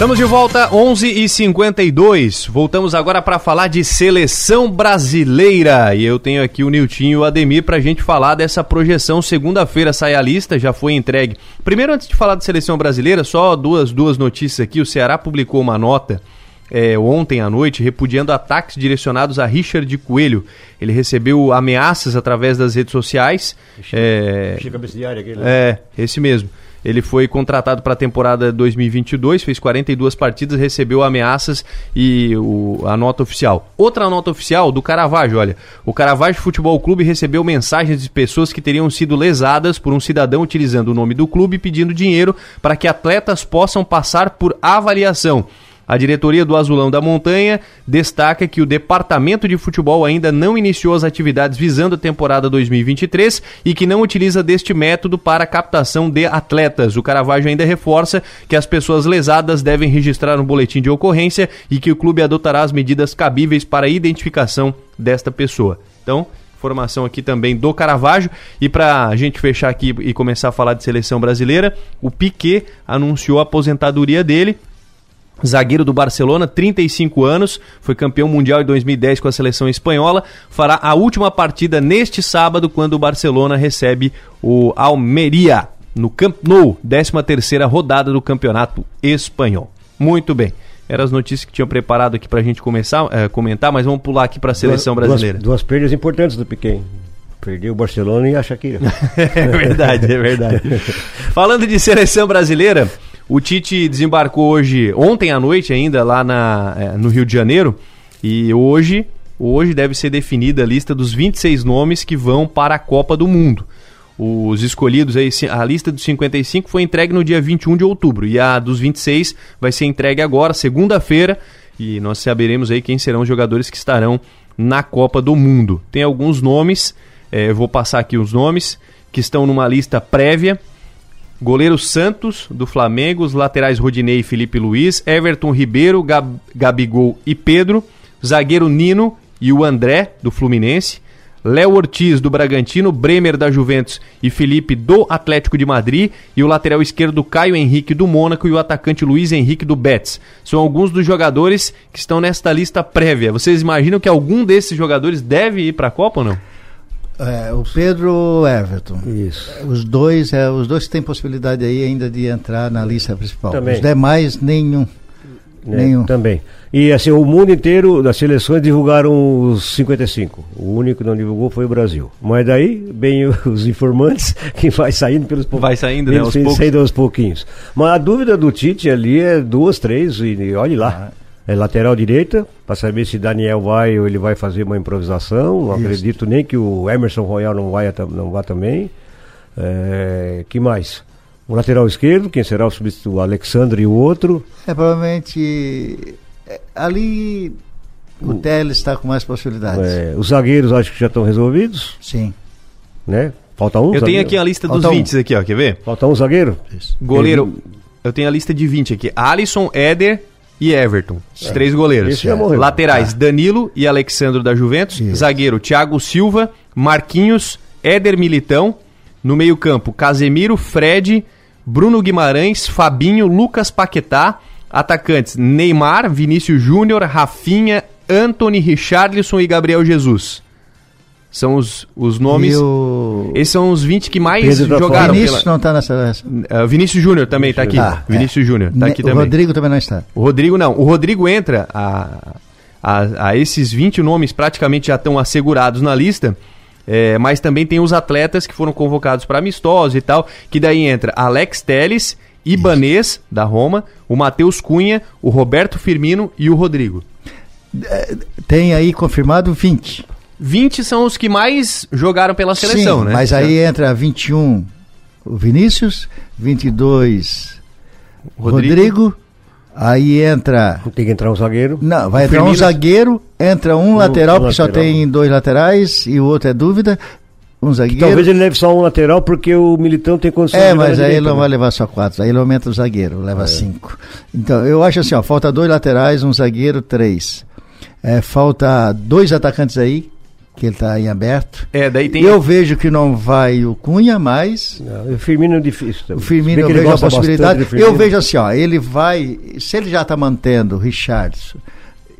Estamos de volta, 11h52. Voltamos agora para falar de seleção brasileira. E eu tenho aqui o Niltinho e o Ademir para a gente falar dessa projeção. Segunda-feira sai a lista, já foi entregue. Primeiro, antes de falar de seleção brasileira, só duas, duas notícias aqui. O Ceará publicou uma nota é, ontem à noite repudiando ataques direcionados a Richard Coelho. Ele recebeu ameaças através das redes sociais. Chico, é, Abicidiário, aquele, né? é, esse mesmo. Ele foi contratado para a temporada 2022, fez 42 partidas, recebeu ameaças e o, a nota oficial. Outra nota oficial do Caravaggio, olha. O Caravaggio Futebol Clube recebeu mensagens de pessoas que teriam sido lesadas por um cidadão utilizando o nome do clube pedindo dinheiro para que atletas possam passar por avaliação. A diretoria do Azulão da Montanha destaca que o departamento de futebol ainda não iniciou as atividades visando a temporada 2023 e que não utiliza deste método para captação de atletas. O Caravaggio ainda reforça que as pessoas lesadas devem registrar um boletim de ocorrência e que o clube adotará as medidas cabíveis para a identificação desta pessoa. Então, informação aqui também do Caravaggio. E para a gente fechar aqui e começar a falar de seleção brasileira, o Piquet anunciou a aposentadoria dele zagueiro do Barcelona, 35 anos, foi campeão mundial em 2010 com a seleção espanhola, fará a última partida neste sábado quando o Barcelona recebe o Almeria no Camp Nou, 13ª rodada do Campeonato Espanhol. Muito bem. Eram as notícias que tinham preparado aqui para a gente começar, eh, comentar, mas vamos pular aqui para a seleção duas, brasileira. Duas, duas perdas importantes do Piquet. Perdeu o Barcelona e a Shakira. é verdade, é verdade. Falando de seleção brasileira, o Tite desembarcou hoje, ontem à noite ainda, lá na, é, no Rio de Janeiro. E hoje, hoje deve ser definida a lista dos 26 nomes que vão para a Copa do Mundo. Os escolhidos aí, a lista dos 55 foi entregue no dia 21 de outubro. E a dos 26 vai ser entregue agora, segunda-feira. E nós saberemos aí quem serão os jogadores que estarão na Copa do Mundo. Tem alguns nomes, é, eu vou passar aqui os nomes, que estão numa lista prévia. Goleiro Santos, do Flamengo, os laterais Rodinei e Felipe Luiz, Everton Ribeiro, Gab Gabigol e Pedro, zagueiro Nino e o André, do Fluminense, Léo Ortiz, do Bragantino, Bremer, da Juventus. E Felipe, do Atlético de Madrid, e o lateral esquerdo Caio Henrique, do Mônaco, e o atacante Luiz Henrique, do Betis. São alguns dos jogadores que estão nesta lista prévia. Vocês imaginam que algum desses jogadores deve ir para a Copa ou não? É, o Pedro Everton. Isso. Os dois, é, os dois têm possibilidade aí ainda de entrar na lista principal. Também. Os demais, nenhum. né, Nenhum. Também. E assim, o mundo inteiro das seleções divulgaram os 55. O único que não divulgou foi o Brasil. Mas daí, bem os informantes, que vai saindo pelos poucos. Vai saindo, né, aos poucos. saindo aos pouquinhos. Mas a dúvida do Tite ali é duas, três, e, e olhe lá. É lateral direita, para saber se Daniel vai ou ele vai fazer uma improvisação. Não Isso. acredito nem que o Emerson Royal não, vai, não vá também. É, que mais? O lateral esquerdo, quem será o substituto? O Alexandre e o outro. É provavelmente. é, ali o Teles está com mais possibilidades. É, os zagueiros acho que já estão resolvidos. Sim. Né? Falta um. Eu tenho zagueiro? aqui a lista dos Falta um. 20 aqui, ó. Quer ver? Falta um zagueiro? Goleiro. Eu tenho a lista de 20 aqui. Alisson, Éder e Everton. Os É. três goleiros. Esse já morreu. Laterais, Danilo e Alexandro da Juventus. Zagueiro, Thiago Silva, Marquinhos, Éder Militão. No meio-campo, Casemiro, Fred, Bruno Guimarães, Fabinho, Lucas Paquetá. Atacantes, Neymar, Vinícius Júnior, Rafinha, Anthony, Richarlison e Gabriel Jesus. São os, os nomes. O- Esses são os 20 que mais Pedro tá jogaram. Vinícius não está nessa. nessa. Uh, Vinícius Júnior também está aqui. Ah, é. Vinícius Júnior tá Ne- aqui o também. Rodrigo também não está. O Rodrigo não. O Rodrigo entra a, a, a esses 20 nomes praticamente já estão assegurados na lista. é, mas também tem os atletas que foram convocados para amistosos e tal. Que daí entra Alex Teles, Ibanês, da Roma, o Matheus Cunha, o Roberto Firmino e o Rodrigo. Tem aí confirmado 20. 20 são os que mais jogaram pela seleção, Sim, né? Mas aí entra 21 o Vinícius, 22 Rodrigo. Rodrigo. Aí entra. Tem que entrar um zagueiro. Não, vai O entrar um zagueiro, entra um Um lateral, porque só tem dois laterais e o outro é dúvida. Um zagueiro. Talvez ele leve só um lateral porque o Militão tem condição É, de jogar mas aí ele não né? vai levar só quatro, aí ele aumenta o zagueiro, leva cinco. Então, eu acho assim, ó, falta dois laterais, um zagueiro, três. É, falta dois atacantes aí, que ele está em aberto. É, daí tem. Eu vejo que não vai o Cunha, mas Não, o Firmino é difícil. também. o Firmino eu vejo a possibilidade. Eu vejo assim, ó, ele vai, se ele já está mantendo Richardson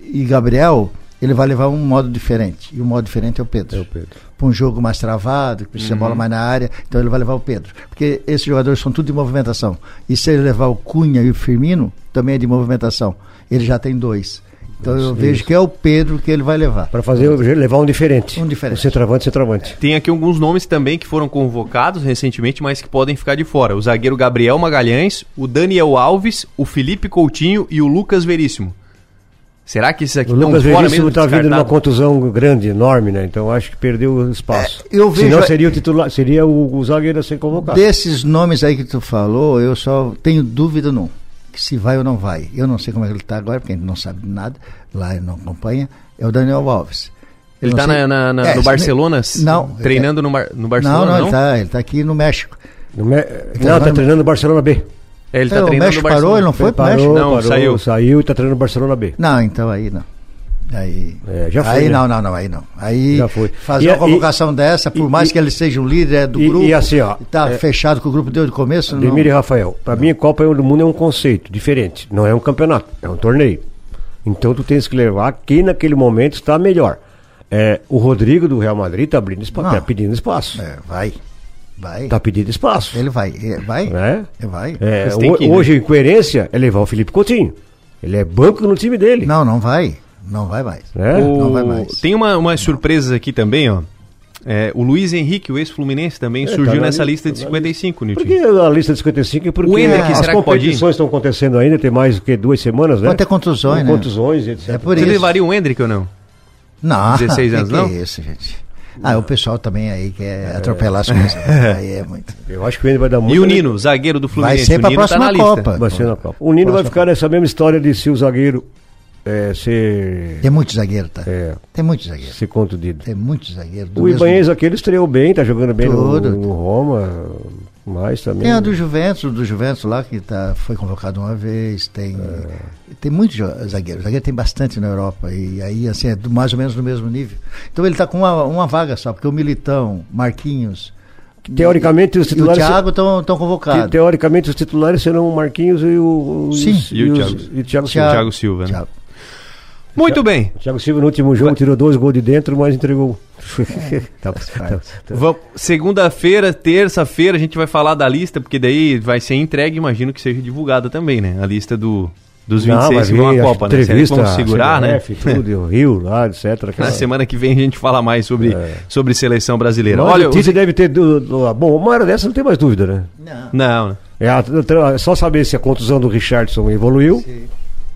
e Gabriel, ele vai levar um modo diferente. E o modo diferente é o Pedro. É o Pedro. Para um jogo mais travado, que precisa Uhum. bola mais na área, então ele vai levar o Pedro. Porque esses jogadores são tudo de movimentação. E se ele levar o Cunha e o Firmino, também é de movimentação. Ele já tem dois. Então eu Isso. vejo que é o Pedro que ele vai levar. Para fazer levar um diferente. Um diferente. O centroavante, centroavante. Tem aqui alguns nomes também que foram convocados recentemente, mas que podem ficar de fora. O zagueiro Gabriel Magalhães, o Daniel Alves, o Felipe Coutinho e o Lucas Veríssimo. Será que esses aqui O estão Lucas fora Veríssimo mesmo? está vindo numa descartados? contusão grande, enorme, né? Então acho que perdeu o espaço. É, eu vejo- Senão seria o titular, seria o, o zagueiro a ser convocado. Desses nomes aí que tu falou, eu só tenho dúvida num. Que se vai ou não vai. Eu não sei como é que ele está agora, porque a gente não sabe de nada. Lá ele não acompanha. É o Daniel Alves. Ele não tá sei- na- na- na- É, no se- Barcelona? Não. Treinando no, Bar- no Barcelona, Não, não, não? ele tá, ele tá aqui no México. No Me- tá Não, tá jogando- treinando no Barcelona B. É, ele tá É, o treinando México no Barcelona. parou, ele não foi pro Parou, México? Não, parou, saiu. Saiu e tá treinando no Barcelona B. Não, então aí não. Aí, É, já foi, aí né? não, não, não, aí não. Aí Já foi. fazer E uma a- convocação dessa, por e- mais e- que ele seja o líder é do e- grupo, e assim, ó, tá é- fechado com o grupo desde o começo, não. Ademir e Rafael, para mim, Copa do Mundo é um conceito diferente. Não é um campeonato, é um torneio. Então tu tens que levar quem naquele momento está melhor. É, o Rodrigo do Real Madrid está abrindo espaço, tá pedindo espaço. É, vai. Vai. Tá pedindo espaço. Ele vai, é, vai. Né? É, vai. É, que ir, né? hoje, em coerência, é levar o Felipe Coutinho. Ele é banco no time dele. Não, não vai. Não vai mais. né? O- Não vai mais. Tem uma, umas surpresas aqui também, ó. É, o Luiz Henrique, o ex-fluminense, também É, surgiu tá nessa lista, lista de tá na 55, Por Nilton. que a lista de 55? É Porque O Hendrick, as será que pode ir? competições estão acontecendo ainda, tem mais do que duas semanas, né? Pode ter contusões, né? Contusões, etc. É por Você isso. levaria o Hendrick ou não? Não, 16 anos, que não? Que é isso, gente. Ah, o pessoal também aí quer atropelar as coisas. aí é muito. Eu acho que ele vai dar muito. E o Nino, zagueiro do Vai Fluminense. ser o pra Nino tá próxima na lista. Copa. Vai ser na Copa. O Nino vai Próxima ficar nessa mesma história de se o zagueiro é, ser, Tem muito zagueiro, tá? é, Tem muito zagueiro. ser contundido. Tem muito zagueiro. do O mesmo- Ibanez aquele estreou bem, tá jogando bem no, Tudo. no Roma, mas também. Tem a do Juventus, o do Juventus lá, que tá, foi convocado uma vez. Tem, tem muitos jo- zagueiros. Zagueiro tem bastante na Europa. E aí, assim, é do- mais ou menos no mesmo nível. Então ele está com uma, uma vaga só, porque o Militão, Marquinhos. Teoricamente, os e o titulares. Thiago estão te- convocados. teoricamente, os titulares serão o Marquinhos e o. Sim. os- E o Thiago. e o Thiago O Silva. Thiago Silva, né? Thiago. Muito bem. Thiago Silva no último jogo tirou dois gols de dentro, mas entregou. Tá- tá- tá- Vam- Segunda-feira, terça-feira, a gente vai falar da lista, porque daí vai ser entregue, imagino que seja divulgada também, né? A lista do, dos Não, 26 vai que vão à Copa, né? Será vamos segurar, né? CBF, tudo, o Rio lá, etc. aquela- Na semana que vem a gente fala mais sobre, sobre seleção brasileira. Mas Olha, a notícia deve ter. Do, do- bom, uma hora dessa não tem mais dúvida, né? Não, né? É, a- é só saber se a contusão do Richardson evoluiu.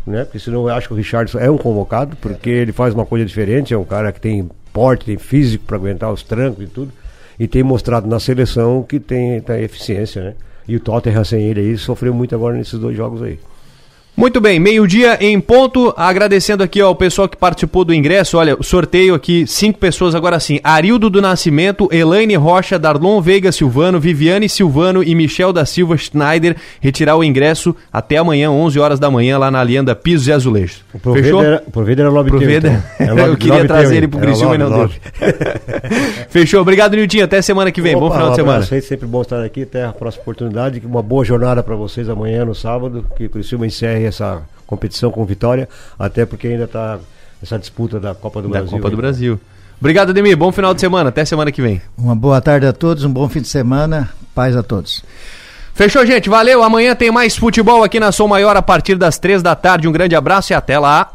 Né? Porque senão eu acho que o Richardson é um convocado, porque ele faz uma coisa diferente, é um cara que tem porte, tem físico para aguentar os trancos e tudo. E tem mostrado na seleção que tem, tem eficiência, né? E o Tottenham sem ele aí sofreu muito agora nesses dois jogos aí. Muito bem, meio-dia em ponto. Agradecendo aqui ao pessoal que participou do ingresso. Olha, sorteio aqui, cinco pessoas agora sim: Arildo do Nascimento, Elaine Rocha, Darlon Veiga Silvano, Viviane Silvano e Michel da Silva Schneider. Retirar o ingresso até amanhã, 11 horas da manhã, lá na Alianda Pisos e Azulejos. O Fechou? era- o Provider era lobby teu, Provider. então. É lobby- Eu queria lobby trazer ele pro era Criciúma e não lobby. Fechou. Obrigado, Niltinho. Até semana que vem. Bom Opa, final de semana. aí, sempre bom estar aqui. Até a próxima oportunidade. Uma boa jornada para vocês amanhã, no sábado. Que o Criciúma encerre essa competição com vitória. Até porque ainda está essa disputa da Copa do Da Brasil. Copa do. Brasil. Obrigado, Ademir. Bom final de semana. Até semana que vem. Uma boa tarde a todos, um bom fim de semana, paz a todos. Fechou, gente. Valeu. Amanhã tem mais futebol aqui na Som Maior a partir das três da tarde. Um grande abraço e até lá.